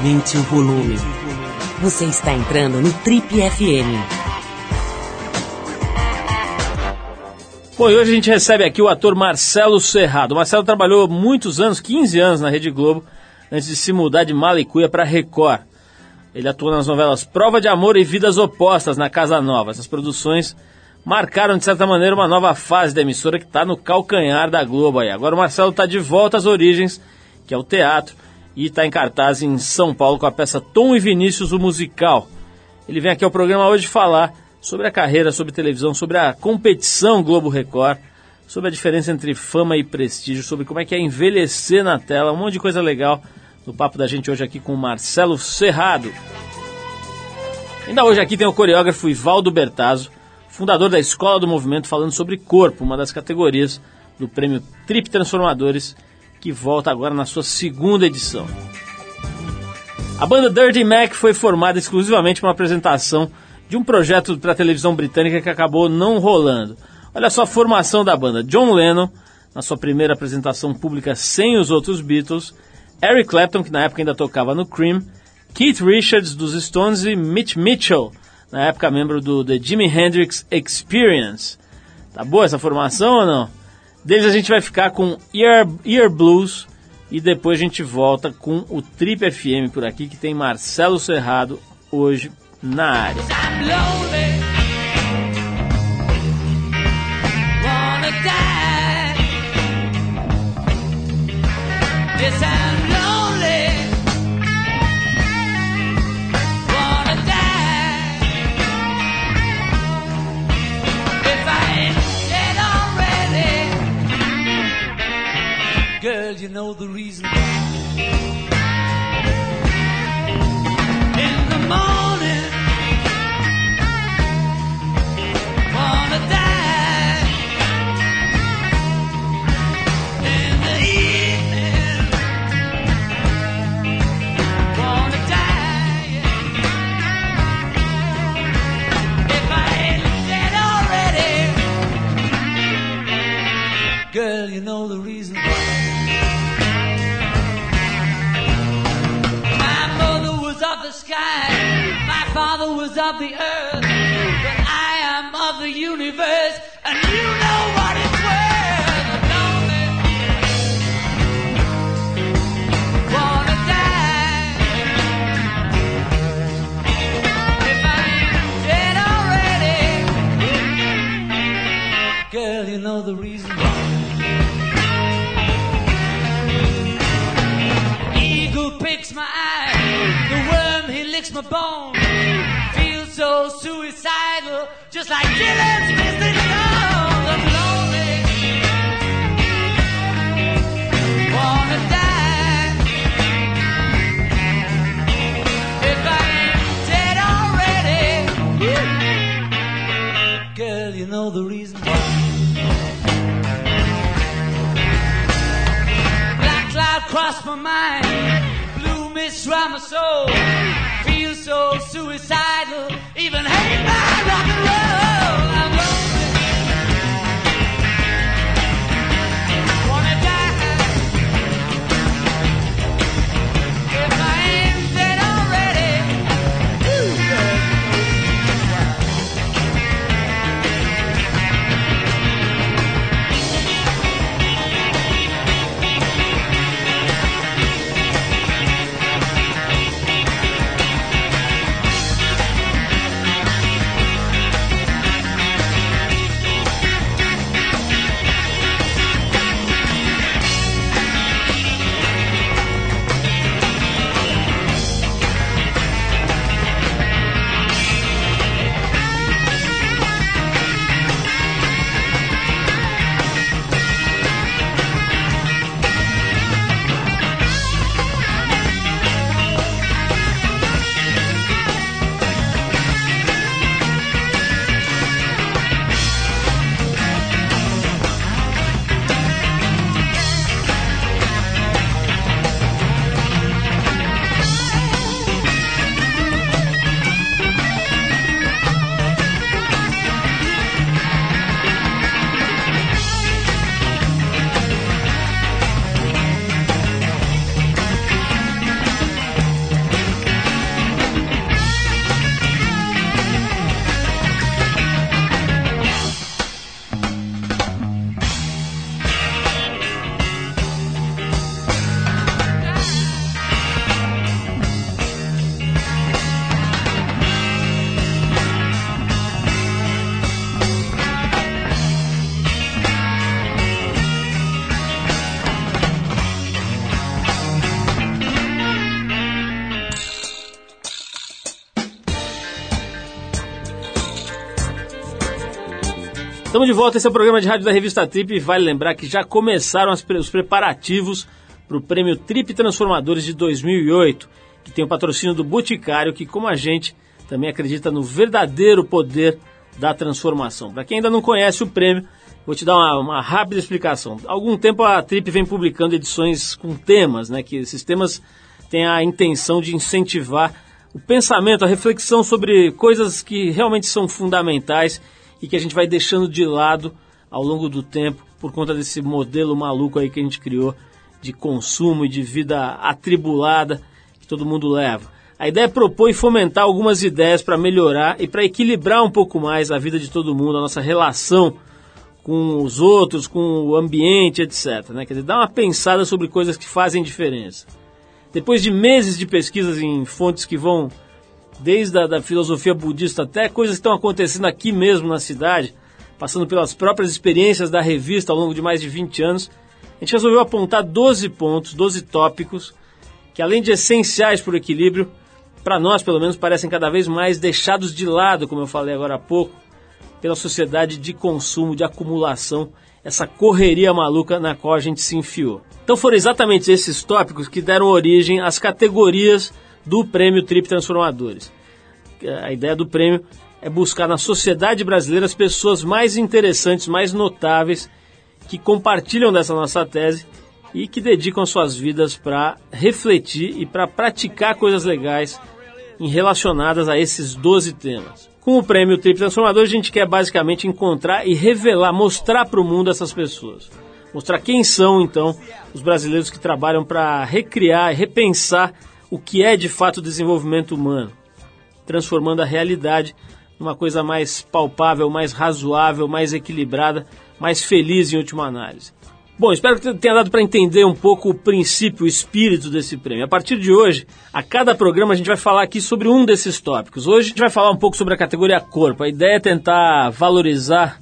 Aumente o volume. Você está entrando no Trip FM. Bom, e hoje a gente recebe aqui o ator Marcelo Serrado. O Marcelo trabalhou muitos anos, 15 anos na Rede Globo, antes de se mudar de Malicuia para Record. Ele atuou nas novelas Prova de Amor e Vidas Opostas na Casa Nova. Essas produções marcaram, de certa maneira, uma nova fase da emissora que está no calcanhar da Globo aí. Agora o Marcelo está de volta às origens, que é o teatro, e está em cartaz em São Paulo com a peça Tom e Vinícius, o musical. Ele vem aqui ao programa hoje falar sobre a carreira, sobre televisão, sobre a competição Globo Record, sobre a diferença entre fama e prestígio, sobre como é que é envelhecer na tela, um monte de coisa legal no papo da gente hoje aqui com o Marcelo Serrado. Ainda hoje aqui tem o coreógrafo Ivaldo Bertazzo, fundador da Escola do Movimento, falando sobre corpo, uma das categorias do prêmio Trip Transformadores, que volta agora na sua segunda edição. A banda Dirty Mac foi formada exclusivamente para uma apresentação de um projeto para a televisão britânica que acabou não rolando. Olha só a formação da banda: John Lennon, na sua primeira apresentação pública sem os outros Beatles, Eric Clapton, que na época ainda tocava no Cream, Keith Richards dos Stones e Mitch Mitchell, na época membro do The Jimi Hendrix Experience. Tá boa essa formação ou não? Deles a gente vai ficar com Ear, Ear Blues e depois a gente volta com o Trip FM por aqui, que tem Marcelo Serrado hoje na área. Girl, you know the reason of the earth, but I am of the universe, and you know what it's worth. Lonely. Wanna die. If I ain't dead already, girl, you know the reason. Eagle picks my eye, the worm he licks my bone. So suicidal, just like Dylan's Mr. Jones. I'm lonely, wanna die. If I ain't dead already, girl, you know the reason why. Black cloud crossed my mind, blue mist round my soul. Feel so suicidal, even hate my rock and roll. Estamos de volta, esse é o programa de rádio da revista Trip vale lembrar que já começaram as, os preparativos para o prêmio Trip Transformadores de 2008, que tem o patrocínio do Boticário, que como a gente também acredita no verdadeiro poder da transformação. Para quem ainda não conhece o prêmio, vou te dar uma, uma, rápida explicação. Há algum tempo a Trip vem publicando edições com temas, né, que esses temas têm a intenção de incentivar o pensamento, a reflexão sobre coisas que realmente são fundamentais e que a gente vai deixando de lado ao longo do tempo por conta desse modelo maluco aí que a gente criou de consumo e de vida atribulada que todo mundo leva. A ideia é propor e fomentar algumas ideias para melhorar e para equilibrar um pouco mais a vida de todo mundo, a nossa relação com os outros, com o ambiente, etc. Né? Quer dizer, dar uma pensada sobre coisas que fazem diferença. Depois de meses de pesquisas em fontes que vão desde a da filosofia budista até coisas que estão acontecendo aqui mesmo na cidade, passando pelas próprias experiências da revista ao longo de mais de 20 anos, a gente resolveu apontar 12 pontos, 12 tópicos, que além de essenciais para o equilíbrio, para nós pelo menos parecem cada vez mais deixados de lado, como eu falei agora há pouco, pela sociedade de consumo, de acumulação, essa correria maluca na qual a gente se enfiou. Então foram exatamente esses tópicos que deram origem às categorias do Prêmio Trip Transformadores. A ideia do prêmio é buscar na sociedade brasileira as pessoas mais interessantes, mais notáveis, que compartilham dessa nossa tese e que dedicam suas vidas para refletir e para praticar coisas legais relacionadas a esses 12 temas. Com o prêmio Trip Transformador, a gente quer basicamente encontrar e revelar, mostrar para o mundo essas pessoas. Mostrar quem são, então, os brasileiros que trabalham para recriar e repensar o que é de fato desenvolvimento humano, transformando a realidade numa coisa mais palpável, mais razoável, mais equilibrada, mais feliz em última análise. Bom, espero que tenha dado para entender um pouco o princípio, o espírito desse prêmio. A partir de hoje, a cada programa a gente vai falar aqui sobre um desses tópicos. Hoje a gente vai falar um pouco sobre a categoria corpo. A ideia é tentar valorizar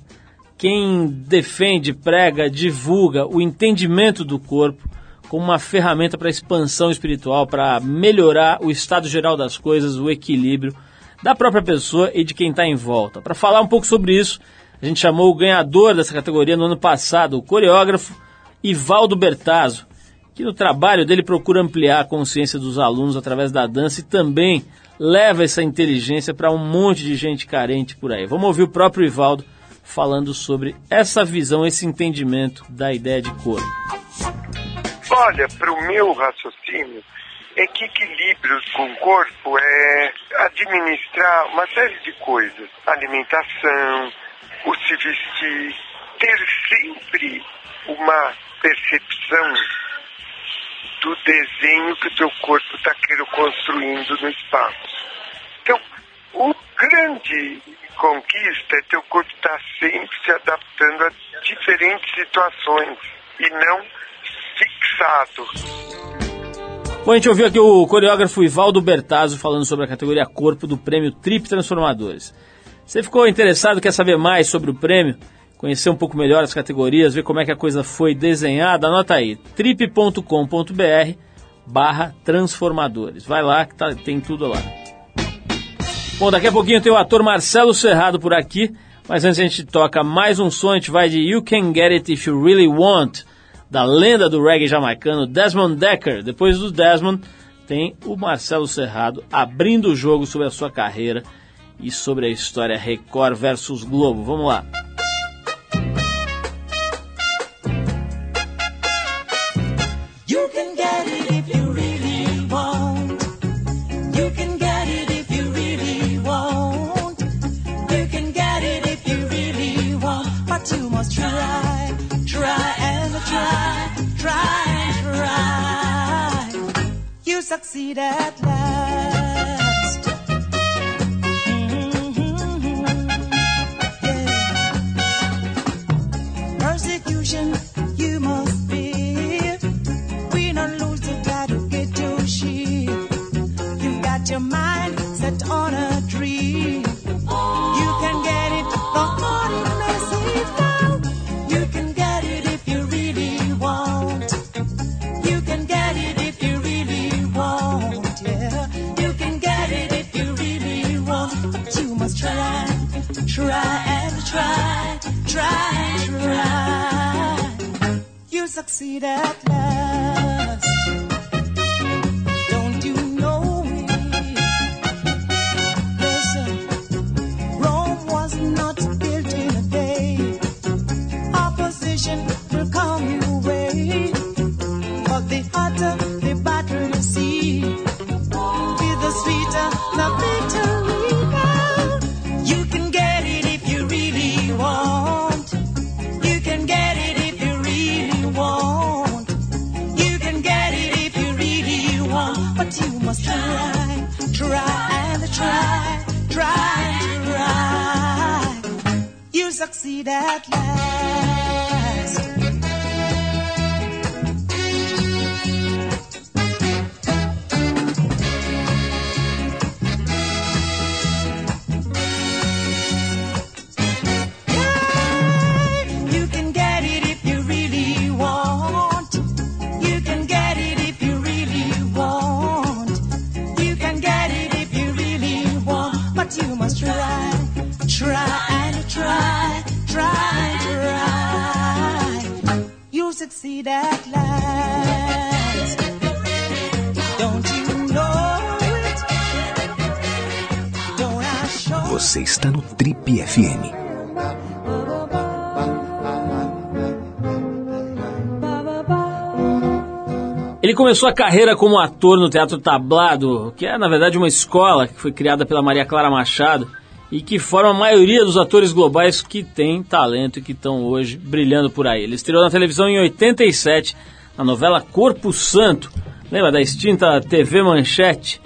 quem defende, prega, divulga o entendimento do corpo como uma ferramenta para expansão espiritual, para melhorar o estado geral das coisas, o equilíbrio da própria pessoa e de quem está em volta. Para falar um pouco sobre isso, a gente chamou o ganhador dessa categoria no ano passado, o coreógrafo Ivaldo Bertazzo, que no trabalho dele procura ampliar a consciência dos alunos através da dança e também leva essa inteligência para um monte de gente carente por aí. Vamos ouvir o próprio Ivaldo falando sobre essa visão, esse entendimento da ideia de corpo. Olha, para o meu raciocínio, é que equilíbrio com o corpo é administrar uma série de coisas. Alimentação, o se vestir, ter sempre uma percepção do desenho que o teu corpo está construindo no espaço. Então, o grande conquista é teu corpo estar tá sempre se adaptando a diferentes situações e não fixado. Bom, a gente ouviu aqui o coreógrafo Ivaldo Bertazzo falando sobre a categoria corpo do prêmio Trip Transformadores. Você ficou interessado, quer saber mais sobre o prêmio? Conhecer um pouco melhor as categorias, ver como é que a coisa foi desenhada? Anota aí, trip.com.br barra transformadores. Vai lá que tá, tem tudo lá. Bom, daqui a pouquinho tem o ator Marcelo Serrado por aqui, mas antes a gente toca mais um som, a gente vai de You Can Get It If You Really Want, da lenda do reggae jamaicano Desmond Decker. Depois do Desmond, tem o Marcelo Serrado abrindo o jogo sobre a sua carreira e sobre a história Record versus Globo. Vamos lá. Succeed at last. Succeed at last. Ele começou a carreira como ator no Teatro Tablado, que é na verdade uma escola que foi criada pela Maria Clara Machado e que forma a maioria dos atores globais que têm talento e que estão hoje brilhando por aí. Ele estreou na televisão em 87, na novela Corpo Santo. Lembra da extinta TV Manchete?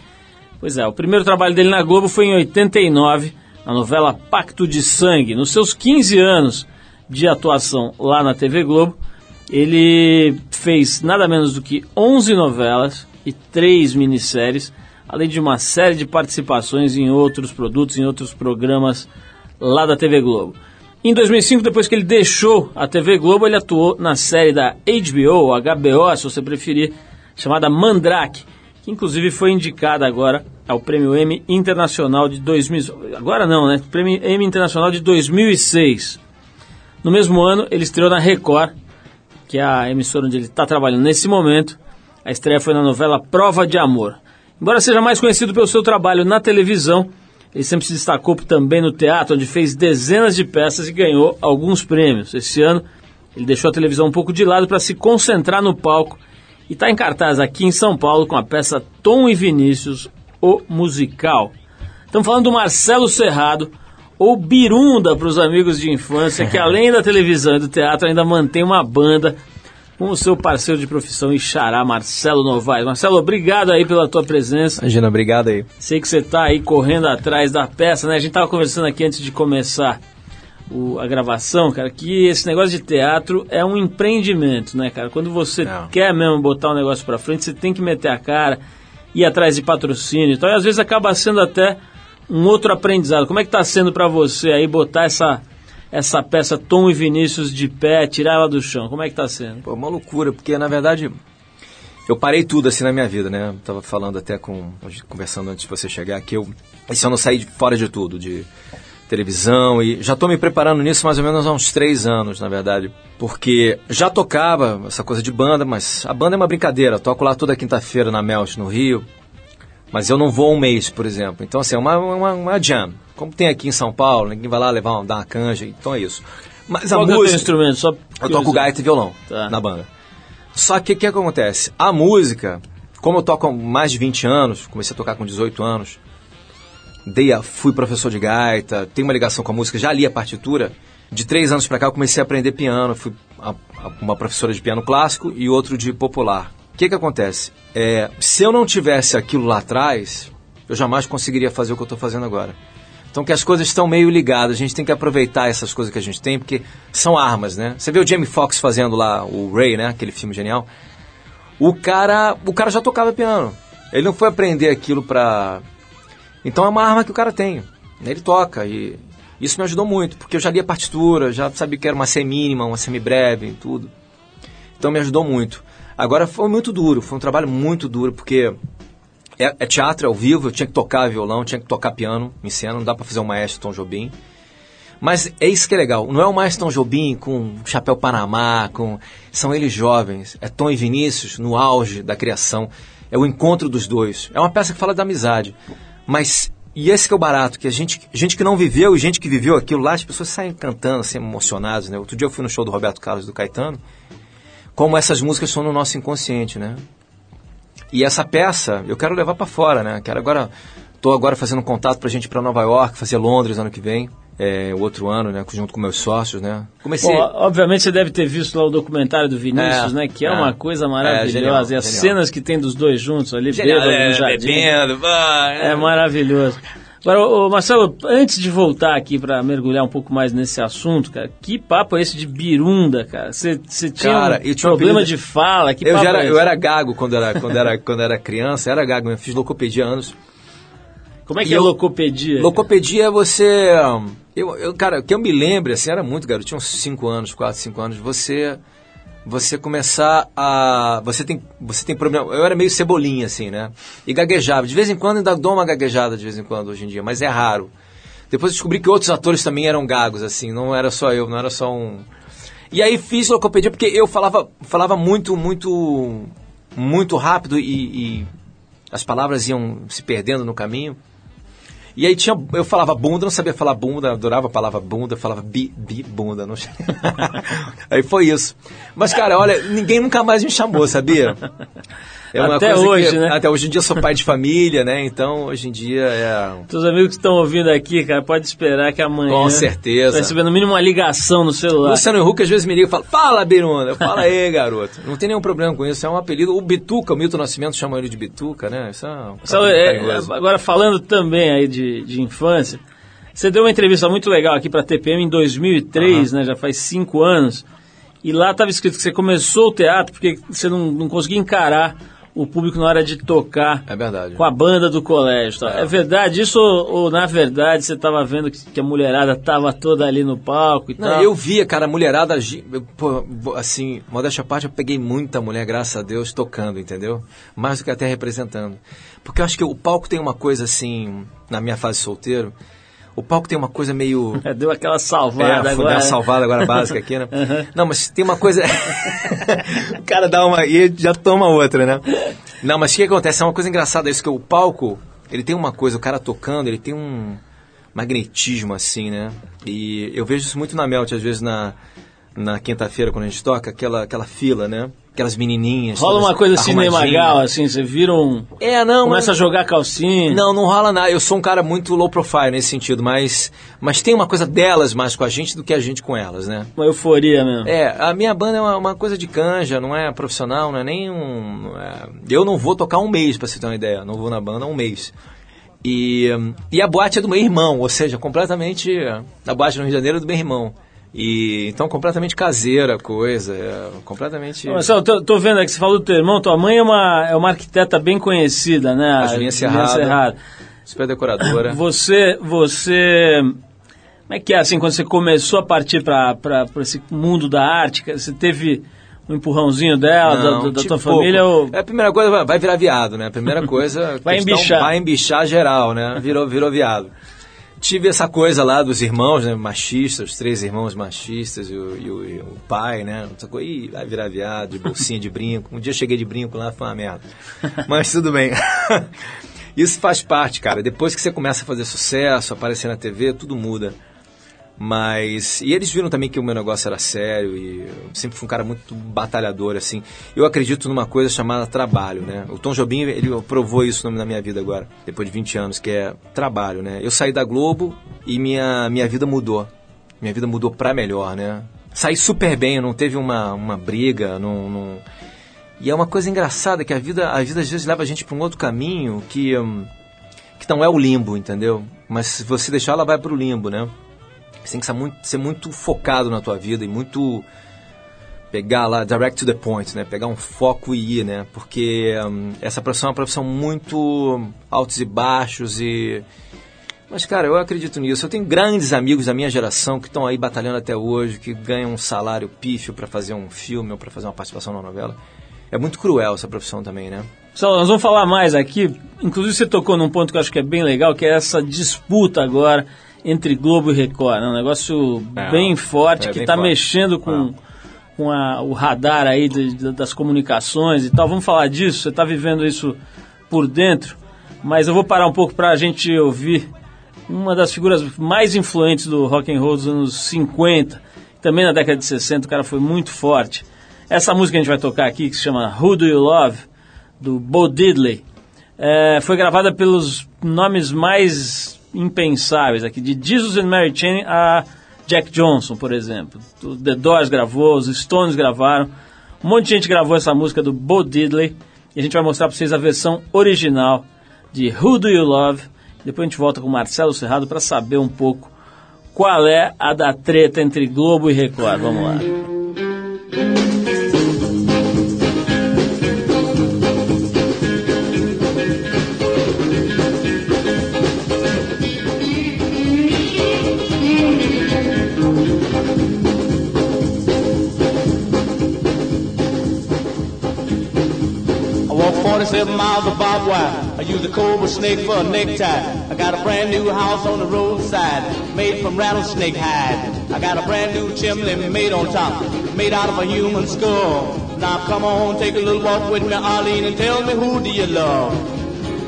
Pois é, o primeiro trabalho dele na Globo foi em 89, na novela Pacto de Sangue. Nos seus 15 anos de atuação lá na TV Globo, ele fez nada menos do que 11 novelas e 3 minisséries, além de uma série de participações em outros produtos, em outros programas lá da TV Globo. Em 2005, depois que ele deixou a TV Globo, ele atuou na série da HBO, HBO, se você preferir, chamada Mandrake, que inclusive foi indicada agora ao Prêmio Emmy Internacional de 2000. Agora não, né? Prêmio Emmy Internacional de 2006. No mesmo ano, ele estreou na Record, que é a emissora onde ele está trabalhando nesse momento. A estreia foi na novela Prova de Amor. Embora seja mais conhecido pelo seu trabalho na televisão, ele sempre se destacou também no teatro, onde fez dezenas de peças e ganhou alguns prêmios. Esse ano, ele deixou a televisão um pouco de lado para se concentrar no palco e está em cartaz aqui em São Paulo com a peça Tom e Vinícius, o musical. Estamos falando do Marcelo Serrado, ou Birunda para os amigos de infância, que além da televisão e do teatro ainda mantém uma banda com o seu parceiro de profissão e xará, Marcelo Novaes. Marcelo, obrigado aí pela tua presença. Imagina, obrigado aí. Sei que você está aí correndo atrás da peça, né? A gente estava conversando aqui antes de começar o- a gravação, cara, que esse negócio de teatro é um empreendimento, né, cara? Quando você Não. quer mesmo botar um negócio pra frente, você tem que meter a cara, ir atrás de patrocínio e tal, e às vezes acaba sendo até um outro aprendizado. Como é que tá sendo pra você aí botar essa, essa peça Tom e Vinícius de pé, tirar ela do chão? Como é que tá sendo? Pô, uma loucura, porque na verdade eu parei tudo assim na minha vida, né? Eu tava falando até com. conversando antes de você chegar que eu. Esse ano eu saí de- fora de tudo, de televisão e já tô me preparando nisso mais ou menos há uns três anos, na verdade. Porque já tocava essa coisa de banda, mas a banda é uma brincadeira. Eu toco lá toda quinta-feira na Melt, no Rio. Mas eu não vou um mês, por exemplo. Então, assim, é uma, uma, uma jam. Como tem aqui em São Paulo, ninguém vai lá levar uma, dar uma canja, então é isso. Mas Qual a que é o teu música. instrumento? Só Eu toco gaita e violão Tá. na banda. Só que o que acontece? A música, como eu toco há mais de 20 anos, comecei a tocar com 18 anos, dei a, fui professor de gaita, tenho uma ligação com a música, já li a partitura. De três anos pra cá eu comecei a aprender piano, fui a, a- uma professora de piano clássico e outro de popular. O que que acontece? É, se eu não tivesse aquilo lá atrás, eu jamais conseguiria fazer o que eu estou fazendo agora. Então que as coisas estão meio ligadas, a gente tem que aproveitar essas coisas que a gente tem, porque são armas, né? Você vê o Jamie Foxx fazendo lá o Ray, né? Aquele filme genial. O cara, o cara já tocava piano. Ele não foi aprender aquilo pra... Então é uma arma que o cara tem. Ele toca e isso me ajudou muito, porque eu já li a partitura, já sabia que era uma semínima, uma semibreve e tudo. Então me ajudou muito. Agora foi muito duro, foi um trabalho muito duro, porque é, é teatro, é ao vivo, eu tinha que tocar violão, tinha que tocar piano em cena, não dá pra fazer um maestro Tom Jobim. Mas é isso que é legal. Não é o mais Tom Jobim com chapéu Panamá, com são eles jovens. É Tom e Vinícius no auge da criação. É o encontro dos dois. É uma peça que fala da amizade. Mas e esse que é o barato, que a gente, gente que não viveu e gente que viveu aquilo lá, as pessoas saem cantando, assim, emocionadas, né? Outro dia eu fui no show do Roberto Carlos do Caetano, como essas músicas são no nosso inconsciente, né? E essa peça eu quero levar para fora, né? Quero agora, tô agora fazendo contato pra gente para Nova York, fazer Londres ano que vem é, o outro ano, né, junto com meus sócios, né. Comecei... Bom, obviamente você deve ter visto lá o documentário do Vinícius, É, né, que é, é. uma coisa maravilhosa. É, genial, e as genial. cenas que tem dos dois juntos ali, Genial, bêbado é, no jardim. bebendo, vai, É maravilhoso. Agora, ô, Marcelo, antes de voltar aqui para mergulhar um pouco mais nesse assunto, cara, que papo é esse de birunda, cara? Você tinha Cara, um tinha um problema apelido- de fala? Que eu, papo já era, é eu era gago quando era, quando era, quando era criança, era gago, eu fiz locopedia anos. Como é que e é eu- locopedia? Locopedia é você. Eu, eu, cara, que eu me lembre, assim, era muito garoto, tinha uns 5 anos, 4, 5 anos, você. Você começar a. Você tem, você tem problema. Eu era meio cebolinha, assim, né? E gaguejava. De vez em quando ainda dou uma gaguejada de vez em quando hoje em dia, mas é raro. Depois descobri que outros atores também eram gagos, assim, não era só eu, não era só um. E aí fiz locopedia porque eu falava, falava muito, muito, muito rápido e, e as palavras iam se perdendo no caminho. E aí tinha, eu falava bunda, não sabia falar bunda, adorava a palavra bunda, falava bi, bi, bunda. Não... aí foi isso. Mas, cara, olha, ninguém nunca mais me chamou, sabia? É Até hoje, que- né? Até hoje em dia eu sou pai de família, né? Então, hoje em dia é... Teus amigos que estão ouvindo aqui, cara, pode esperar que amanhã... Com certeza. Vai receber no mínimo uma ligação no celular. Luciano Huck às vezes me liga e fala, fala, Birunda. Fala aí, garoto. Não tem nenhum problema com isso, é um apelido. O Bituca, o Milton Nascimento chama ele de Bituca, né? Isso é um é, carinhoso. agora falando também aí de, de infância, você deu uma entrevista muito legal aqui para TPM em 2003, né? Já faz cinco anos. E lá estava escrito que você começou o teatro porque você não, não conseguia encarar o público na hora de tocar É com a banda do colégio. tá? É, verdade isso ou, ou, na verdade você estava vendo que, que a mulherada estava toda ali no palco e Não, tal? eu via, cara, a mulherada, eu, pô, assim, modéstia à parte, eu peguei muita mulher, graças a Deus, tocando, entendeu? Mais do que até representando. Porque eu acho que o palco tem uma coisa, assim, na minha fase solteiro, o palco tem uma coisa meio... É, Deu aquela salvada é, agora. uma salvada agora básica aqui, né? Não, mas tem uma coisa. o cara dá uma e já toma outra, né? Não, mas o que acontece? É uma coisa engraçada isso, que o palco, ele tem uma coisa, o cara tocando, ele tem um magnetismo assim, né? E eu vejo isso muito na Melt, às vezes na, na quinta-feira, quando a gente toca, aquela, aquela fila, né? Aquelas menininhas. Rola uma coisa assim, meio arrumadinhas. magal, assim, você vira um... É, não, Começa mas- a jogar calcinha. não, não rola nada. Eu sou um cara muito low profile nesse sentido, mas, mas tem uma coisa delas mais com a gente do que a gente com elas, né? Uma euforia mesmo. É, a minha banda é uma, uma coisa de canja, não é profissional, não é nem um. é- eu não vou tocar um mês, pra você ter uma ideia. Não vou na banda um mês. E, e a boate é do meu irmão, ou seja, completamente. A boate no Rio de Janeiro é do meu irmão. E então completamente caseira a coisa, é completamente. Ô, Marcelo, tô, tô vendo aqui, você falou do teu irmão, tua mãe é uma, é uma arquiteta bem conhecida, né? A Julinha Cerrado. Super decoradora. Você, você... Como é que é, assim, quando você começou a partir para esse mundo da arte, você teve um empurrãozinho dela, da- Não, da, da tive tua família? Ou... É a primeira coisa, vai- vai virar viado, né? A primeira coisa. Vai questão, embichar. Vai embichar geral, né? Virou, virou viado. Tive essa coisa lá dos irmãos, né? Machistas, os três irmãos machistas e o, e o- e o pai, né? Ih, vai virar viado, de bolsinha de brinco. Um dia cheguei de brinco lá, foi uma merda. Mas tudo bem. Isso faz parte, cara. Depois que você começa a fazer sucesso, aparecer na TV, tudo muda. Mas. E eles viram também que o meu negócio era sério e eu sempre fui um cara muito batalhador, assim. Eu acredito numa coisa chamada trabalho, né? O Tom Jobim, ele provou isso na minha vida agora, depois de 20 anos, que é trabalho, né? Eu saí da Globo e minha, minha vida mudou. Minha vida mudou pra melhor, né? Saí super bem, não teve uma, uma briga, não. não... E é uma coisa engraçada que a vida, a vida às vezes leva a gente pra um outro caminho que. hum, que não é o limbo, entendeu? Mas se você deixar, ela vai pro limbo, né? Você tem que ser muito, ser muito focado na tua vida e muito pegar lá, direct to the point, né? Pegar um foco e ir, né? Porque hum, essa profissão é uma profissão muito altos e baixos e... Mas, cara, eu acredito nisso. Eu tenho grandes amigos da minha geração que estão aí batalhando até hoje, que ganham um salário pífio para fazer um filme ou para fazer uma participação na novela. É muito cruel essa profissão também, né? Pessoal, nós vamos falar mais aqui. Inclusive, você tocou num ponto que eu acho que é bem legal, que é essa disputa agora entre Globo e Record. É um negócio É, bem forte é que está mexendo com, com a- o radar aí de- de- das comunicações e tal. Vamos falar disso? Você está vivendo isso por dentro, mas eu vou parar um pouco para a gente ouvir uma das figuras mais influentes do rock and roll dos anos 50, também na década de 60, o cara foi muito forte. Essa música que a gente vai tocar aqui, que se chama Who Do You Love, do Bo Diddley, é, foi gravada pelos nomes mais impensáveis aqui, de Jesus and Mary Chain a Jack Johnson, por exemplo. O The Doors gravou, os Stones gravaram, um monte de gente gravou essa música do Bo Diddley, e a gente vai mostrar para vocês a versão original de Who Do You Love. Depois a gente volta com o Marcelo Serrado para saber um pouco qual é a da treta entre Globo e Record. Vamos lá. 47 miles of barbed wire. I use a cobra snake for a necktie. I got a brand new house on the roadside, made from rattlesnake hide. I got a brand new chimney made on top, made out of a human skull. Now come on, take a little walk with me, Arlene, and tell me who do you love?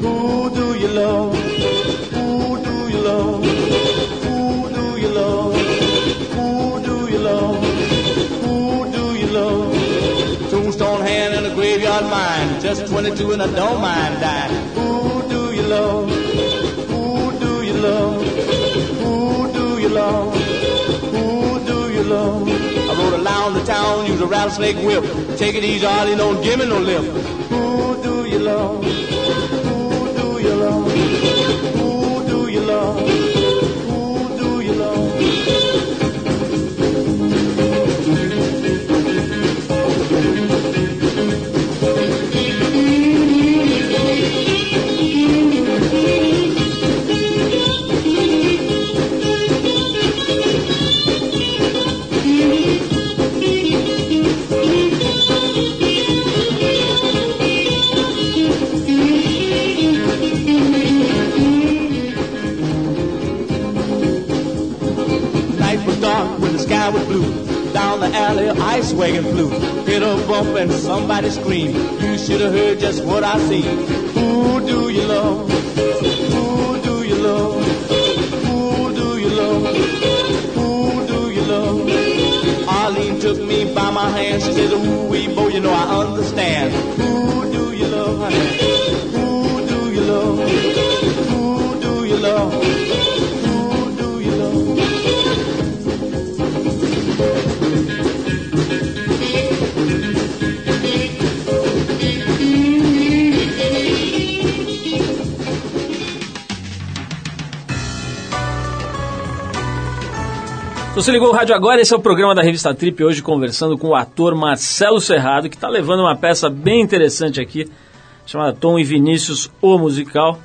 Who do you love? Who do you love? Who do you love? And mine. Just 22 and I don't mind dying. Who do you love? Who do you love? Who do you love? Who do you love? I rode around the town, use a rattlesnake whip. Take it easy, Arlie, don't give me no lip. Who do you love? A ice wagon flew. Hit a bump and somebody screamed. You should have heard just what I seen. Who do you love? Who do you love? Who do you love? Who do you love? Arlene took me by my hand. She says, Ooh, wee, boy, you know I understand. Você ligou o rádio agora, esse é o programa da Revista Trip, hoje conversando com o ator Marcelo Serrado, que está levando uma peça bem interessante aqui, chamada Tom e Vinícius, o musical,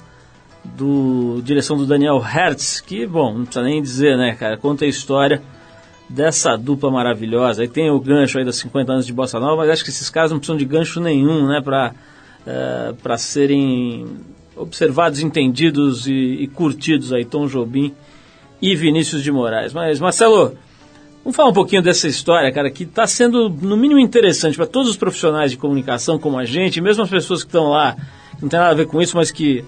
do direção do Daniel Hertz, que, bom, não precisa nem dizer, né, cara, conta a história dessa dupla maravilhosa. Aí tem o gancho aí dos 50 anos de Bossa Nova, mas acho que esses caras não precisam de gancho nenhum, né, para para serem observados, entendidos e, e curtidos aí, Tom Jobim e Vinícius de Moraes. Mas, Marcelo, vamos falar um pouquinho dessa história, cara, que está sendo, no mínimo, interessante para todos os profissionais de comunicação como a gente, mesmo as pessoas que estão lá, que não tem nada a ver com isso, mas que,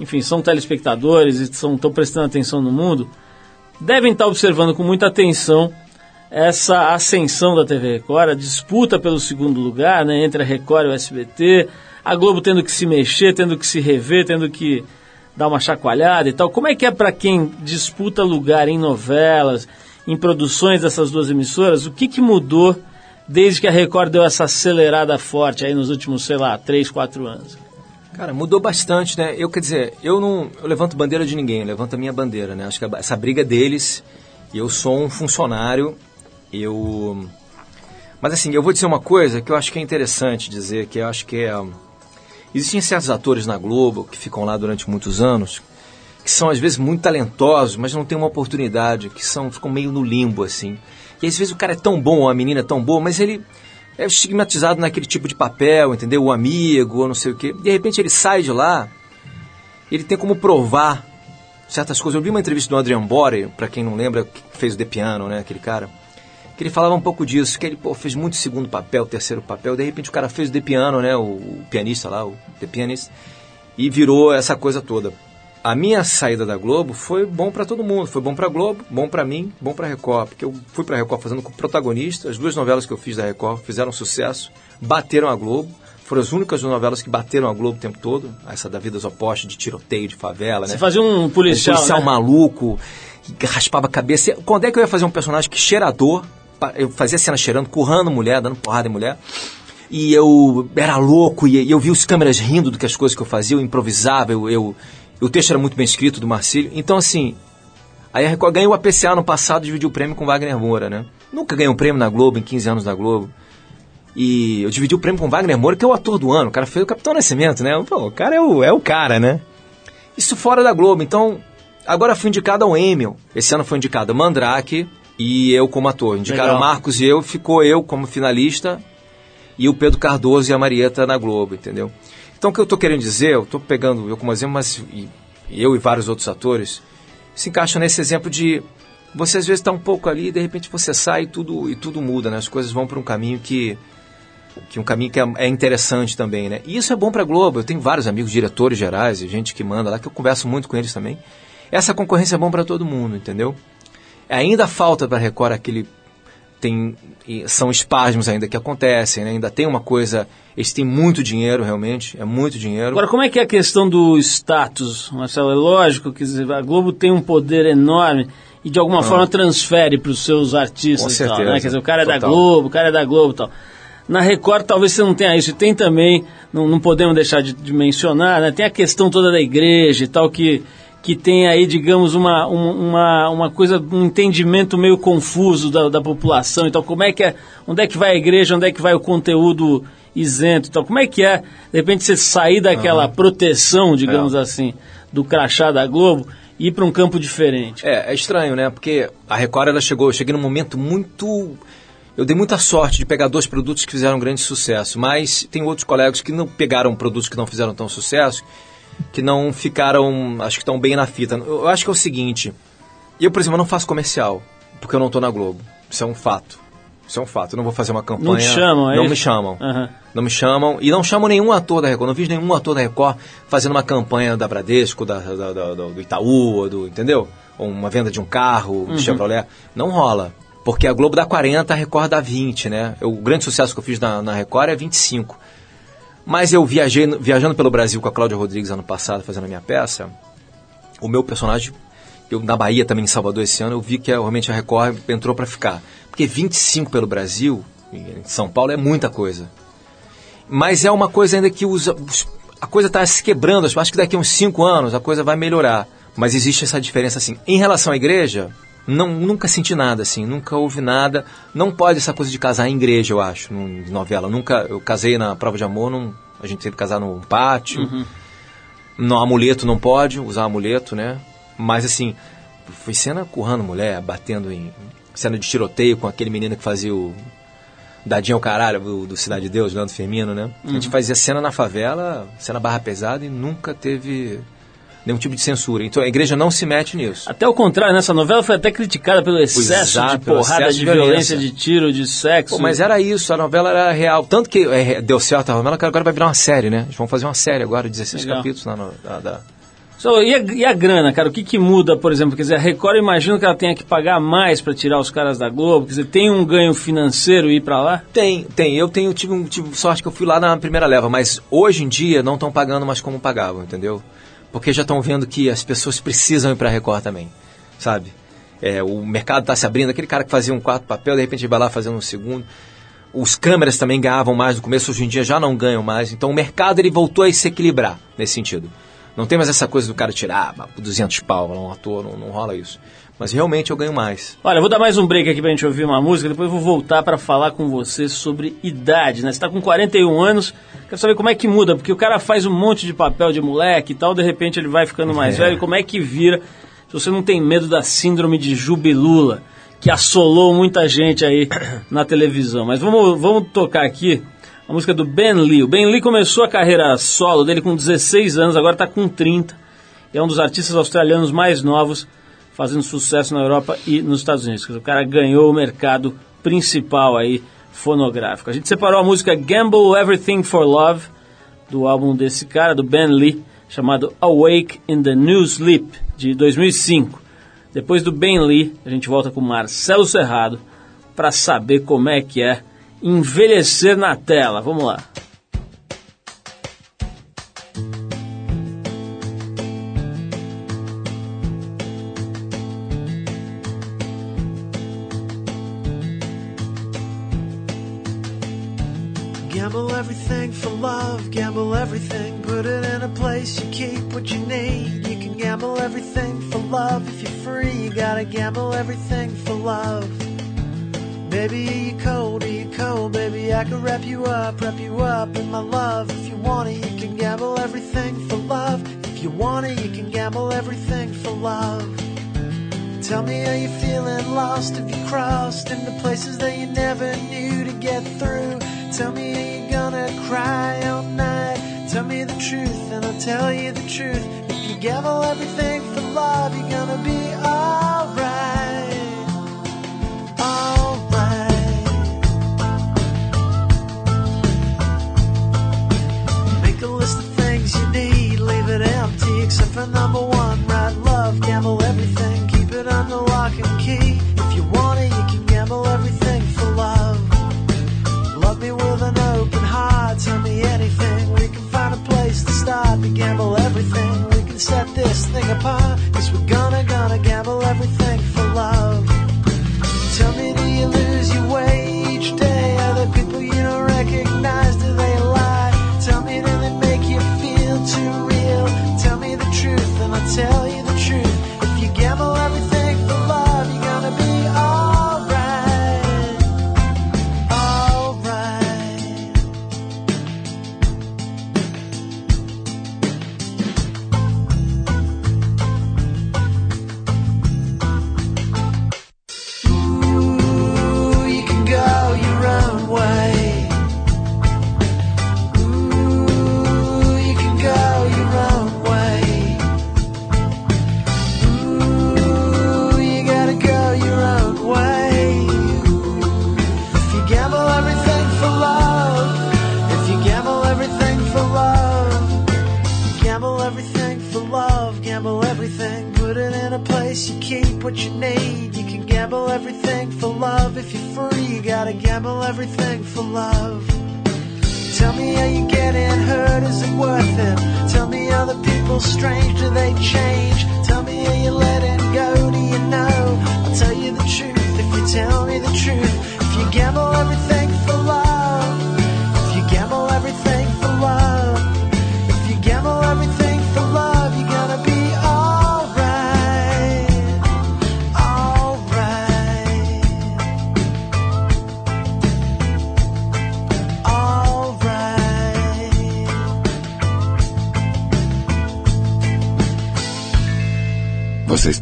enfim, são telespectadores e estão prestando atenção no mundo, devem estar observando com muita atenção essa ascensão da TV Record, a disputa pelo segundo lugar né, entre a Record e o SBT, a Globo tendo que se mexer, tendo que se rever, tendo que dar uma chacoalhada e tal. Como é que é para quem disputa lugar em novelas, em produções dessas duas emissoras? O que, que mudou desde que a Record deu essa acelerada forte aí nos últimos, sei lá, 3, 4 anos? Cara, mudou bastante, né? Eu, quer dizer, eu não eu levanto bandeira de ninguém, eu levanto a minha bandeira, né? Acho que essa briga deles, eu sou um funcionário, eu... Mas assim, eu vou dizer uma coisa que eu acho que é interessante dizer, que eu acho que é... Existem certos atores na Globo que ficam lá durante muitos anos, que são às vezes muito talentosos, mas não têm uma oportunidade, que são, ficam meio no limbo, assim. E às vezes o cara é tão bom, a menina é tão boa, mas ele é estigmatizado naquele tipo de papel, entendeu? O amigo, ou não sei o quê. De repente ele sai de lá, ele tem como provar certas coisas. Eu vi uma entrevista do Adrian Bore, pra quem não lembra, que fez o The Piano, né? Aquele cara. Que ele falava um pouco disso, que ele pô, fez muito segundo papel, terceiro papel. De repente o cara fez o The Piano, né? O, o pianista lá, o The Pianist. E virou essa coisa toda. A minha saída da Globo foi bom pra todo mundo. Foi bom pra Globo, bom pra mim, bom pra Record. Porque eu fui pra Record fazendo com protagonista. As duas novelas que eu fiz da Record fizeram sucesso, bateram a Globo. Foram as únicas novelas que bateram a Globo o tempo todo. Essa da Vidas Opostas, de tiroteio, de favela, né? Você fazia um policial, um policial né? maluco, que raspava a cabeça. Quando é que eu ia fazer um personagem que cheirador? Eu fazia cena cheirando, currando mulher, dando porrada em mulher. E eu era louco, e eu via os câmeras rindo do que as coisas que eu fazia, eu improvisava, eu, eu- o texto era muito bem escrito do Marcílio. Então, assim, a Record ganhou o APCA no passado, dividiu o prêmio com Wagner Moura, né? Nunca ganhei um prêmio na Globo, em 15 anos da Globo. E eu dividi o prêmio com Wagner Moura, que é o ator do ano. O cara fez o Capitão Nascimento, né? Pô, o cara é o, é o cara, né? Isso fora da Globo. Então, agora fui indicado ao Emmy. Esse ano foi indicado Mandrake e eu como ator. Indicaram Legal. Marcos e eu, ficou eu como finalista e o Pedro Cardoso e a Marieta na Globo, entendeu? Então, o que eu tô querendo dizer, eu tô pegando eu como exemplo, mas e- eu e vários outros atores se encaixam nesse exemplo de você às vezes está um pouco ali e de repente você sai e tudo, e tudo muda, né? As coisas vão para um caminho que que um caminho que é, é interessante também, né? E isso é bom para Globo. Eu tenho vários amigos diretores gerais e gente que manda lá que eu converso muito com eles também. Essa concorrência é bom para todo mundo, entendeu? Ainda falta para Record aquele tem são espasmos ainda que acontecem, né? Ainda tem uma coisa, eles têm muito dinheiro realmente, é muito dinheiro. Agora, como é que é a questão do status, Marcelo? É lógico que a Globo tem um poder enorme e de alguma forma transfere para os seus artistas Com e tal, certeza, né? Quer dizer, o cara é da total. Globo, o cara é da Globo e tal. Na Record talvez você não tenha isso. E tem também, não, não podemos deixar de, de mencionar, né? Tem a questão toda da igreja e tal, que, que tem aí, digamos, uma, um- uma, uma coisa, um entendimento meio confuso da, da população. Então, como é que é, onde é que vai a igreja, onde é que vai o conteúdo isento e tal? Como é que é, de repente, você sair daquela proteção, digamos assim, do crachá da Globo e ir para um campo diferente? É, é estranho, né? Porque a Record ela chegou, eu cheguei num momento muito eu dei muita sorte de pegar dois produtos que fizeram grande sucesso, mas tem outros colegas que não pegaram produtos que não fizeram tão sucesso, que não ficaram, acho que estão bem na fita. Eu acho que é o seguinte, eu, por exemplo, não faço comercial, porque eu não estou na Globo. Isso é um fato. Isso é um fato. Eu não vou fazer uma campanha. Não chamam, é Não me chamam. Aham. Não me chamam. E não chamam nenhum ator da Record. Não vi nenhum ator da Record fazendo uma campanha da Bradesco, da, da- da- do, Itaú, do, entendeu? Ou uma venda de um carro, do Chevrolet. Não rola. Porque a Globo dá 40, a Record dá 20, né? Eu- o grande sucesso que eu fiz na, na Record é 25. Mas eu viajei, viajando pelo Brasil com a Cláudia Rodrigues ano passado, fazendo a minha peça, o meu personagem, eu na Bahia também, em Salvador esse ano, eu vi que realmente a Record entrou para ficar. Porque 25 pelo Brasil, em São Paulo, é muita coisa. Mas é uma coisa ainda que usa, a coisa está se quebrando. Acho que daqui a uns 5 anos a coisa vai melhorar. Mas existe essa diferença assim. Em relação à igreja, não, nunca senti nada assim, nunca houve nada. Não pode essa coisa de casar em igreja, eu acho, em novela. Nunca, eu casei na prova de amor, não, a gente sempre casar num pátio. No amuleto não pode usar amuleto, né? Mas assim, foi cena currando mulher, batendo em. cena de tiroteio com aquele menino que fazia o. Dadinho ao caralho, do, do Cidade de Deus, Leandro Firmino, né? A gente fazia cena na favela, cena barra pesada e nunca teve nenhum tipo de censura. Então a igreja não se mete nisso. Até o contrário, nessa novela foi até criticada pelo excesso Exato, de porrada, excesso de de violência, violência. de tiro, de sexo. Pô, mas era isso, a novela era real. Tanto que é, deu certo a novela, que agora vai virar uma série, né? Eles vão fazer uma série agora, 16 Legal. capítulos na, da- So, e, a, e a grana, cara? O que, que muda, por exemplo? Quer dizer, a Record, eu imagino que ela tenha que pagar mais para tirar os caras da Globo. Quer dizer, tem um ganho financeiro ir para lá? Tem, tem. Eu tenho, tive, tive sorte que eu fui lá na primeira leva, mas hoje em dia não estão pagando mais como pagavam, entendeu? Porque já estão vendo que as pessoas precisam ir para a Record também, sabe? É, o mercado está se abrindo, aquele cara que fazia um quarto papel, de repente vai lá fazendo um segundo. Os câmeras também ganhavam mais no começo, hoje em dia já não ganham mais. Então o mercado ele voltou a se equilibrar nesse sentido. Não tem mais essa coisa do cara tirar ah, 200 pau, ator, não, não rola isso. Mas realmente eu ganho mais. Olha, eu vou dar mais um break aqui pra gente ouvir uma música, depois eu vou voltar para falar com você sobre idade, né? Você tá com 41 anos, quero saber como é que muda, porque o cara faz um monte de papel de moleque e tal, de repente ele vai ficando mais É. velho, como é que vira se você não tem medo da síndrome de Jubilula, que assolou muita gente aí na televisão. Mas vamos, vamos tocar aqui a música do Ben Lee. O Ben Lee começou a carreira solo dele com 16 anos, agora tá com 30. e é um dos artistas australianos mais novos, fazendo sucesso na Europa e nos Estados Unidos. O cara ganhou o mercado principal aí, fonográfico. A gente separou a música Gamble Everything for Love, do álbum desse cara, do Ben Lee, chamado Awake in the New Sleep, de 2005. Depois do Ben Lee, a gente volta com Marcelo Serrado para saber como é que é envelhecer na tela. Vamos lá.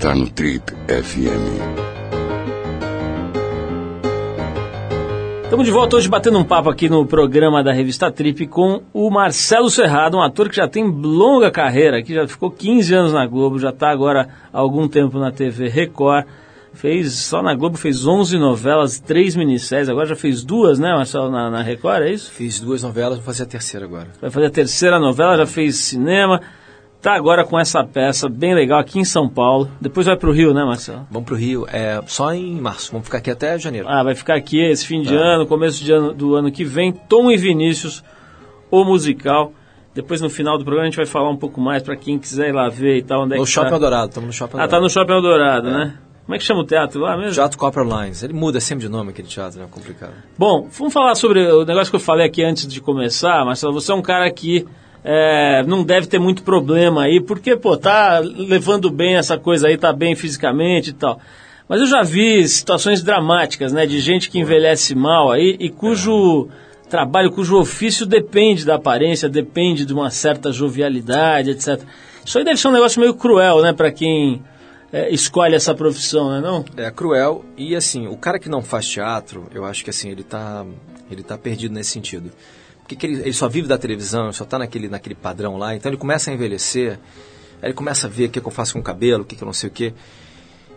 Está no Trip FM. Estamos de volta hoje batendo um papo aqui no programa da revista Trip com o Marcelo Serrado, um ator que já tem longa carreira, que já ficou 15 anos na Globo, já está agora há algum tempo na TV Record. Fez, só na Globo fez 11 novelas, 3 minisséries, agora já fez duas, né, Marcelo, na, na Record, é isso? Fiz duas novelas, vou fazer a terceira agora. Vai fazer a terceira novela, já fez cinema, tá agora com essa peça bem legal aqui em São Paulo. Depois vai pro Rio, né, Marcelo? Vamos pro Rio, é, só em março, vamos ficar aqui até janeiro. Ah, vai ficar aqui esse fim de É. ano, começo de ano, do ano que vem. Tom e Vinícius, o musical. Depois no final do programa a gente vai falar um pouco mais para quem quiser ir lá ver e tal. Onde é no que Shopping tá. Eldorado, estamos no Shopping Ah, Eldorado. tá no Shopping Eldorado, né? Como é que chama o teatro lá mesmo? Teatro Copper Lines. Ele muda sempre de nome aquele teatro, né? Complicado. Bom, vamos falar sobre o negócio que eu falei aqui antes de começar, Marcelo. Você é um cara que é, não deve ter muito problema aí, porque, pô, tá levando bem essa coisa aí, tá bem fisicamente e tal. Mas eu já vi situações dramáticas, né, de gente que envelhece mal aí e cujo trabalho, cujo ofício depende da aparência, depende de uma certa jovialidade, etc. Isso aí deve ser um negócio meio cruel, né, para quem é, escolhe essa profissão, né, não? É cruel e assim, o cara que não faz teatro, eu acho que assim, ele tá, ele tá perdido nesse sentido. Porque que ele, ele só vive da televisão, só tá naquele, naquele padrão lá, então ele começa a envelhecer. Aí ele começa a ver o que, que eu faço com o cabelo, o que, que eu não sei o quê.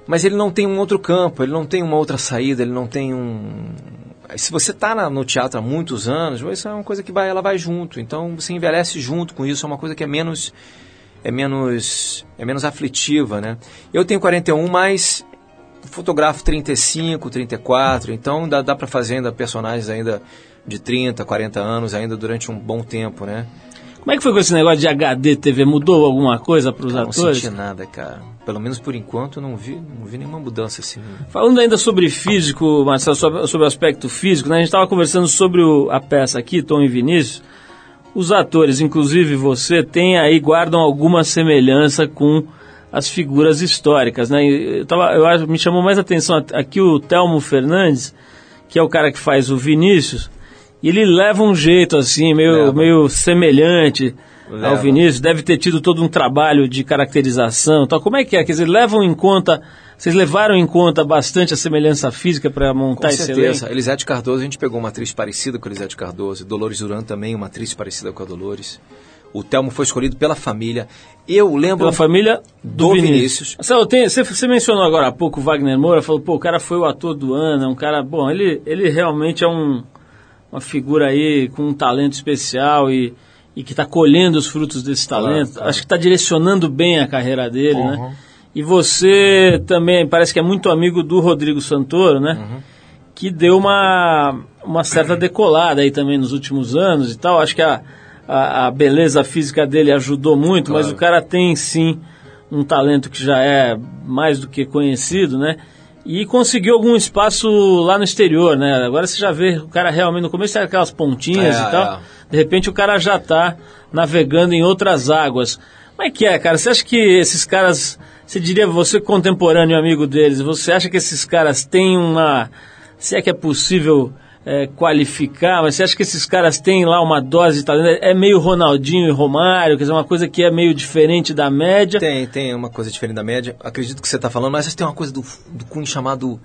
Mas ele não tem um outro campo, ele não tem uma outra saída, ele não tem um. Se você está no teatro há muitos anos, isso é uma coisa que vai, ela vai junto. Então você envelhece junto com isso, é uma coisa que é menos é menos é menos aflitiva, né? Eu tenho 41, mas fotografo 35, 34, então dá, dá para fazer ainda personagens ainda de 30, 40 anos ainda durante um bom tempo, né? Como é que foi com esse negócio de HD TV? Mudou alguma coisa para os Não atores? senti nada, cara. Pelo menos por enquanto eu não vi, não vi nenhuma mudança assim. Falando ainda sobre físico, Marcelo, sobre, sobre o aspecto físico, né? a gente estava conversando sobre o- a peça aqui, Tom e Vinícius. Os atores, inclusive você, tem aí, guardam alguma semelhança com as figuras históricas, né? Eu tava, eu acho, me chamou mais atenção at- aqui o Telmo Fernandes, que é o cara que faz o Vinícius, e ele leva um jeito assim, meio, Leva. meio semelhante ao Leva. Vinícius, deve ter tido todo um trabalho de caracterização. Então, como é que é? Quer dizer, levam em conta, vocês levaram em conta bastante a semelhança física para montar Com esse certeza. elenco? Elisete Cardoso, a gente pegou uma atriz parecida com Elisete Cardoso. Dolores Duran também, uma atriz parecida com a Dolores. O Telmo foi escolhido pela família. Eu lembro... Pela família do, Do Vinícius. Vinícius. Você, você mencionou agora há pouco o Wagner Moura, falou, pô, o cara foi o ator do ano, é um cara, bom, ele, ele realmente é um, uma figura aí com um talento especial e, e que está colhendo os frutos desse talento. claro. Acho que está direcionando bem a carreira dele, Uhum. né? E você também parece que é muito amigo do Rodrigo Santoro, né? Uhum. Que deu uma, uma certa decolada aí também nos últimos anos e tal. Acho que a, a, a beleza física dele ajudou muito, mas Claro. o cara tem sim um talento que já é mais do que conhecido, né? E conseguiu algum espaço lá no exterior, né? Agora você já vê o cara realmente no começo era aquelas pontinhas É, e tal. é. De repente o cara já tá navegando em outras águas. Como é que é, cara? Você acha que esses caras, você diria, você contemporâneo amigo deles, você acha que esses caras têm uma, se é que é possível é, qualificar, mas você acha que esses caras têm lá uma dose de talento? É meio Ronaldinho e Romário, quer dizer, uma coisa que é meio diferente da média? Tem, tem uma coisa diferente da média. Acredito que você está falando, mas tem uma coisa do, do cunho chamado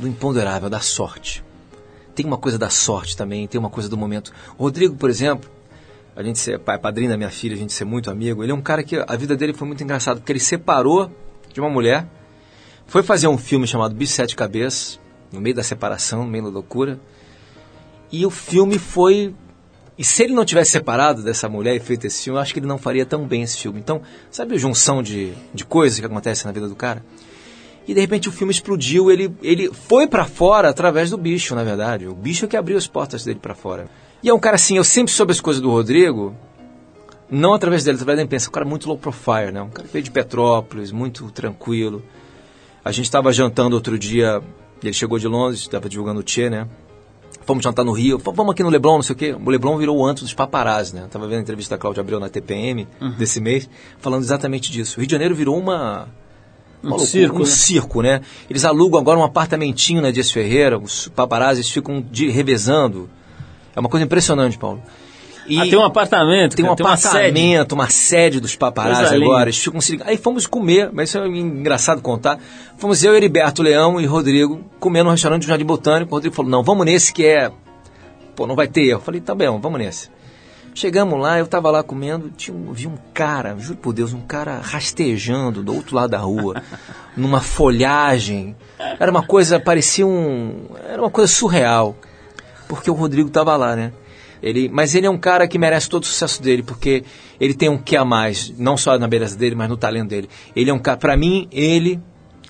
do imponderável, da sorte. Tem uma coisa da sorte também, tem uma coisa do momento. O Rodrigo, por exemplo, a gente ser pai, padrinho da minha filha, a gente ser muito amigo, ele é um cara que a vida dele foi muito engraçada, porque ele separou de uma mulher, foi fazer um filme chamado Bicho Sete Cabeças, no meio da separação, no meio da loucura, e o filme foi e se ele não tivesse separado dessa mulher e feito esse filme, eu acho que ele não faria tão bem esse filme. Então, sabe a junção de, de coisas que acontecem na vida do cara? E de repente o filme explodiu, ele, ele foi pra fora através do bicho, na verdade. O bicho é que abriu as portas dele pra fora. E é um cara assim, eu sempre soube as coisas do Rodrigo, não através dele, através da imprensa. Um cara muito low profile, né? Um cara que veio de Petrópolis, muito tranquilo. A gente estava jantando outro dia, ele chegou de Londres, estava divulgando o Tchê, né? Fomos jantar no Rio, vamos aqui no Leblon, não sei o quê. O Leblon virou o antro dos paparazzi, né? Tava vendo a entrevista da Cláudia Abreu na TPM desse mês, falando exatamente disso. O Rio de Janeiro virou uma... Um loucura, circo, um né? circo, né? Eles alugam agora um apartamentinho na Dias Ferreira, os paparazzis ficam de, revezando. É uma coisa impressionante, Paulo. E Ah, tem um apartamento, tem um tem uma sede. apartamento, uma sede dos paparazzi agora. Eles ficam se. Aí fomos comer, mas isso é engraçado contar. Fomos eu, Heriberto Leão e Rodrigo comer num restaurante do Jardim Botânico. O Rodrigo falou: não, vamos nesse que é. Pô, não vai ter erro. Eu falei: tá bem, vamos nesse. Chegamos lá, eu tava lá comendo, tinha vi um cara, juro por Deus, um cara rastejando do outro lado da rua, numa folhagem. Era uma coisa, parecia um. Era uma coisa surreal. Porque o Rodrigo tava lá, né? Ele, mas ele é um cara que merece todo o sucesso dele, porque ele tem um que a mais, não só na beleza dele, mas no talento dele. Ele é um cara, pra mim, ele,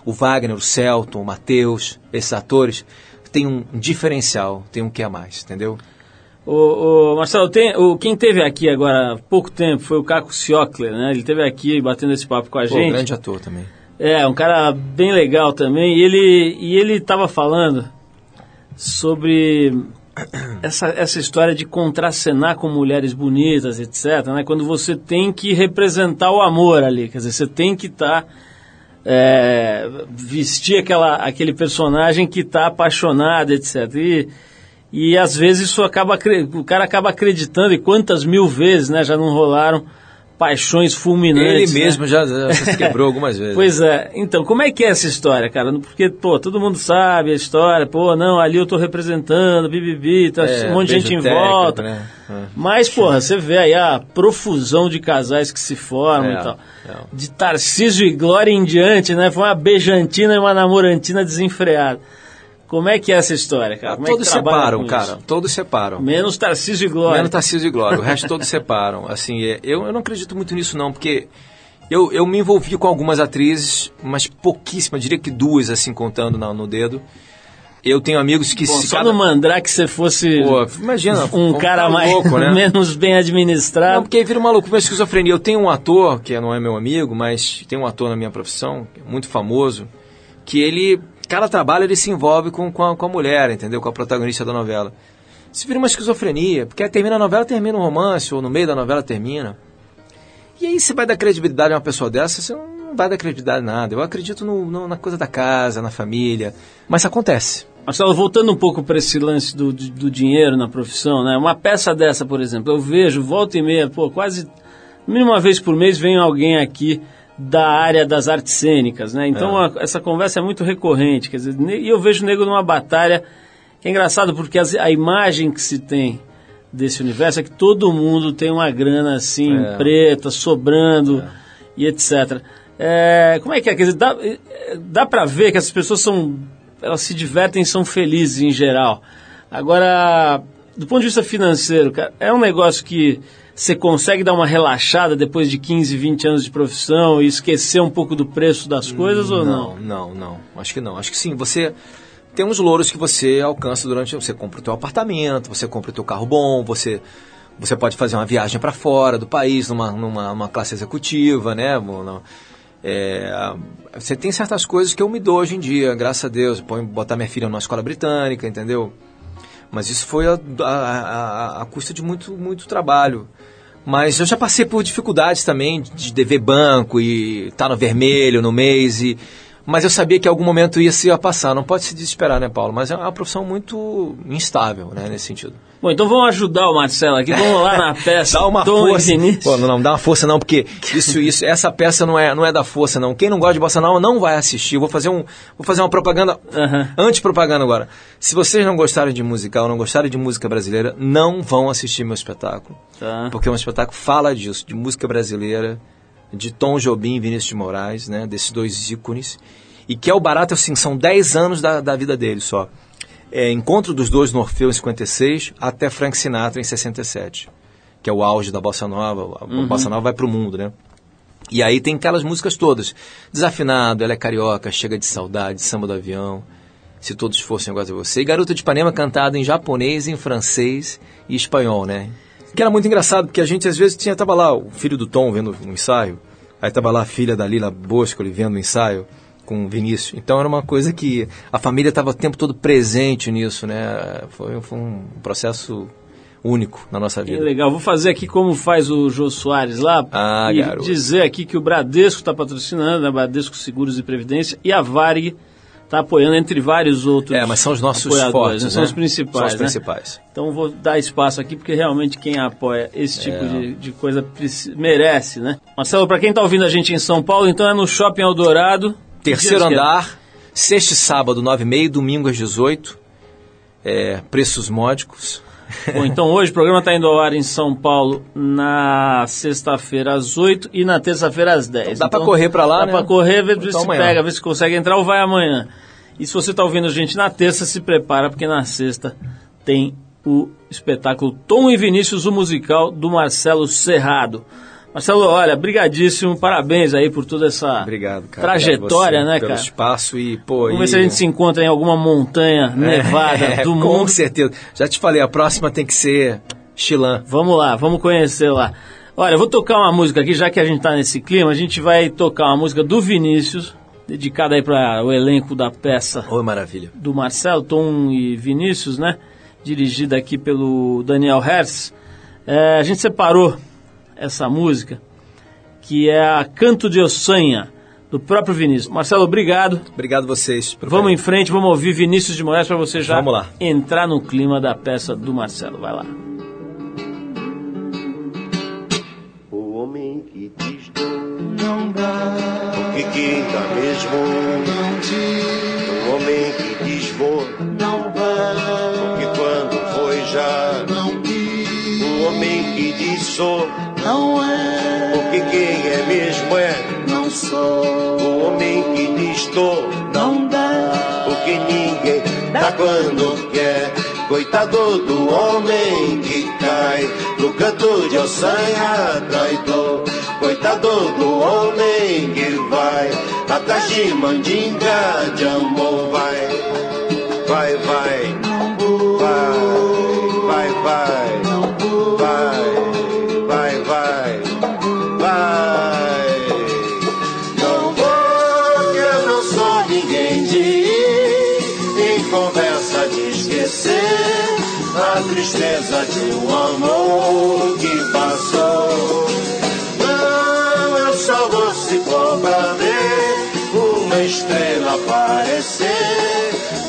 o Wagner, o Celton, o Matheus, esses atores, tem um diferencial, tem um que a mais, entendeu? O, o Marcelo, tem, o, quem teve aqui agora há pouco tempo foi o Caco Ciocler, né? Ele teve aqui batendo esse papo com a Pô, gente. grande ator também. É, um cara bem legal também. E ele e ele estava falando sobre essa, essa história de contracenar com mulheres bonitas, etc. Né? Quando você tem que representar o amor ali, quer dizer, você tem que estar vestir aquela, aquele personagem que está apaixonado, etc. E, e às vezes isso acaba o cara acaba acreditando e quantas mil vezes, né, já não rolaram paixões Ele fulminantes. né? mesmo já, já se quebrou algumas vezes. Pois é, então, como é que é essa história, cara? Porque, pô, todo mundo sabe a história, pô, não, ali eu tô representando, bibibi, tá É, um monte de gente em técnico, volta. né? É. Mas, porra, você vê aí a profusão de casais que se formam É, e tal. é. De Tarcísio e Glória em diante, né? Foi uma beijantina e uma namorantina desenfreada. Como é que é essa história, cara? Como é todos trabalha separam, cara. isso? Todos separam. Menos Tarcísio e Glória. Menos Tarcísio e Glória. O resto todos separam. Assim, é, eu, eu não acredito muito nisso, não, porque eu, eu me envolvi com algumas atrizes, mas pouquíssimas, diria que duas, assim, contando na- no dedo. Eu tenho amigos que Bom, se só cada- no Mandrake você fosse Pô, imagina, um um cara cara mais louco, né? menos bem administrado. Não, porque aí vira uma loucura, uma esquizofrenia. Eu tenho um ator, que não é meu amigo, mas tem um ator na minha profissão, muito famoso, que ele, cada trabalho ele se envolve com, com, a, com a mulher, entendeu? Com a protagonista da novela. Se vira uma esquizofrenia, porque termina a novela, termina um romance, ou no meio da novela termina. E aí você vai dar credibilidade a uma pessoa dessa, você não vai dar credibilidade a nada. Eu acredito no, no- na coisa da casa, na família, mas acontece. Marcelo, voltando um pouco para esse lance do, do, do dinheiro na profissão, né? Uma peça dessa, por exemplo, eu vejo, volta e meia, pô, quase, mínimo uma vez por mês vem alguém aqui da área das artes cênicas, né? Então a- essa conversa é muito recorrente, quer dizer, e eu vejo o nego numa batalha que é engraçado porque as- a imagem que se tem desse universo é que todo mundo tem uma grana assim, É. preta, sobrando e etc. É, como é que é? Quer dizer, dá, eh, dá pra ver que essas pessoas são. Elas se divertem e são felizes em geral. Agora, do ponto de vista financeiro, cara, é um negócio que você consegue dar uma relaxada depois de 15, 20 anos de profissão e esquecer um pouco do preço das coisas ou não? Não, não. Acho que não. Acho que sim. Você tem uns louros que você alcança durante. Você compra o teu apartamento, você compra o teu carro bom, você. Você pode fazer uma viagem para fora do país, numa, numa, numa classe executiva, né? É, você tem certas coisas que eu me dou hoje em dia, graças a Deus. Põe botar minha filha numa escola britânica, entendeu? Mas isso foi a, a, a, a custa de muito, muito trabalho. Mas eu já passei por dificuldades também de dever banco e estar no vermelho no mês. E, mas eu sabia que em algum momento isso ia passar. Não pode se desesperar, né, Paulo? Mas é uma profissão muito instável, né, nesse sentido. Bom, então vamos ajudar o Marcelo aqui. Vamos lá na peça. Dá uma Tom força. Pô, não, não dá uma força não, porque isso, isso, essa peça não é, não é da força não. Quem não gosta de bossa nova não vai assistir. Eu Vou fazer um, vou fazer uma propaganda, anti-propaganda agora. Se vocês não gostarem de musical, não gostarem de música brasileira, não vão assistir meu espetáculo. Tá. Porque o espetáculo fala disso, de música brasileira, de Tom Jobim e Vinícius de Moraes, né, desses dois ícones. E que é o barato, assim, são 10 anos da, da vida deles só. É, encontro dos dois no Orfeu em 56 até Frank Sinatra em 67, que é o auge da bossa nova. A bossa nova vai pro mundo, né? E aí tem aquelas músicas todas. Desafinado, Ela é Carioca, Chega de Saudade, Samba do Avião, Se Todos Fossem Iguais a Você. E Garota de Ipanema cantada em japonês, em francês e espanhol, né? Que era muito engraçado, porque a gente às vezes tinha, tava lá o filho do Tom vendo um ensaio, aí tava lá a filha da Lila Boscoli vendo o ensaio com o Vinícius. Então era uma coisa que a família estava o tempo todo presente nisso, né? Foi, foi um processo único na nossa Que vida. legal. Vou fazer aqui como faz o Jô Soares lá. Ah, e garoto. dizer aqui que o Bradesco está patrocinando, né? Bradesco Seguros e Previdência, e a Varig está apoiando, entre vários outros. É, mas são os nossos apoiadores, fortes, né? São né? os principais. São os né? principais. Então vou dar espaço aqui, porque realmente quem apoia esse tipo É. de, de coisa merece, né? Marcelo, para quem está ouvindo a gente em São Paulo, então é no Shopping Eldorado. Terceiro andar, sexta e sábado, nove e meia, domingo às 18. É, preços módicos. Bom, então hoje o programa está indo ao ar em São Paulo na sexta-feira às 8 e na terça-feira às 10. Dá pra correr pra lá, Dá né? pra correr, ver Então se amanhã. pega, ver se consegue entrar ou vai amanhã. E se você está ouvindo a gente na terça, se prepara, porque na sexta tem o espetáculo Tom e Vinícius, o musical do Marcelo Serrado. Marcelo, olha, brigadíssimo, parabéns aí por toda essa Obrigado, cara. trajetória, Obrigado né, você Pelo cara? espaço e, pô... Vamos e... ver se a gente se encontra em alguma montanha nevada É, do Com mundo. certeza. Já te falei, a próxima tem que ser Chilan. Vamos lá, vamos conhecer lá. Olha, eu vou tocar uma música aqui, já que a gente tá nesse clima, a gente vai tocar uma música do Vinícius, dedicada aí para o elenco da peça Oi, maravilha. do Marcelo, Tom e Vinícius, né? Dirigida aqui pelo Daniel Hertz. É, a gente separou essa música, que é a Canto de Ossanha, do próprio Vinícius. Marcelo, obrigado. Obrigado vocês. Professor. Vamos em frente, vamos ouvir Vinícius de Moraes para você já vamos lá. entrar no clima da peça do Marcelo. Vai lá. O homem que diz não dá, o que quinta mesmo não diz. O homem que diz vou não dá o que quando foi já não diz. O homem que diz sou que tô, não dá, porque ninguém dá quando quer. Coitado do homem que cai no canto de ossanha traidor. Coitado do homem que vai atrás de mandinga de amor. Vai, vai, vai, vou, vai, vai, vai, esquecer a tristeza de um amor que passou. Não, eu só vou se for pra ver uma estrela aparecer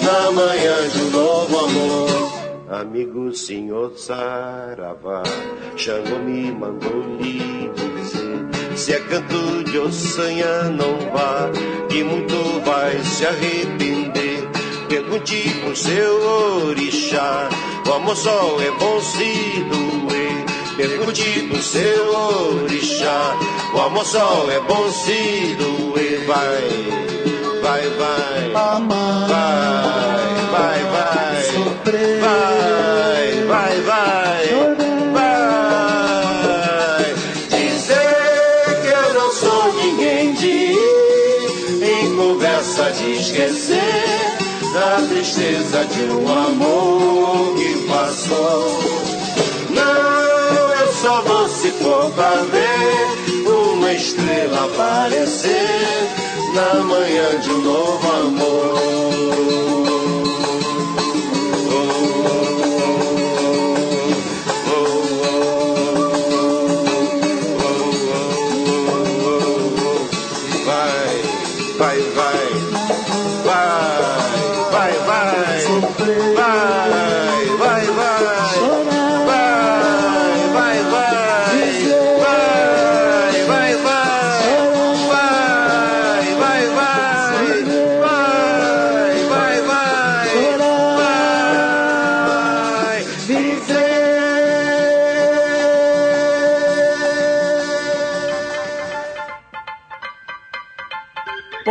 na manhã de um novo amor. Amigo senhor Saravá, Xangô me mandou lhe dizer Se é canto de ossanha não vá Que muito vai se arrepender Pergunte pro seu orixá O amor é bom se doer. Pergunte pro seu orixá O amor é bom se doer. Vai, vai, vai Vai, vai, vai de um amor que passou. Não, eu só vou se for pra ver uma estrela aparecer na manhã de um novo amor. bye, bye.